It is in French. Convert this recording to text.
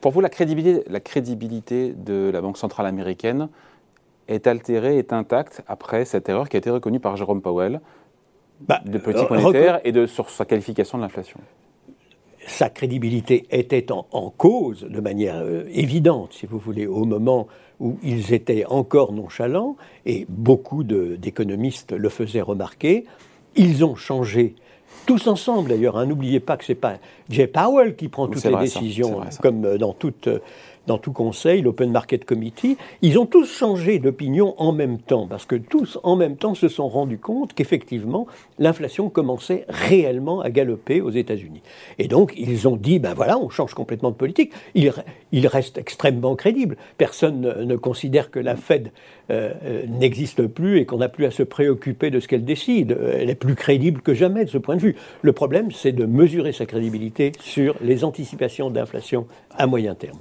Pour vous, la crédibilité, la crédibilité de la Banque centrale américaine est altérée, est intacte après cette erreur qui a été reconnue par Jérôme Powell Bah, de politique monétaire et de, sur sa qualification de l'inflation sa crédibilité était en, en cause de manière euh, évidente, si vous voulez, au moment où ils étaient encore nonchalants, et beaucoup d'économistes le faisaient remarquer. Ils ont changé. Tous ensemble, d'ailleurs. hein. N'oubliez pas que c'est pas Jay Powell qui prend toutes les vrai, décisions, vrai, comme euh, dans toute, euh, dans tout conseil, l'Open Market Committee. Ils ont tous changé d'opinion en même temps, parce que tous, en même temps, se sont rendus compte qu'effectivement, l'inflation commençait réellement à galoper aux États-Unis. Et donc, ils ont dit, ben voilà, on change complètement de politique. Il, re- il reste extrêmement crédible. Personne ne, ne considère que la Fed euh, euh, n'existe plus et qu'on n'a plus à se préoccuper de ce qu'elle décide. Euh, Elle est plus crédible que jamais de ce point de vue. Le problème, c'est de mesurer sa crédibilité sur les anticipations d'inflation à moyen terme.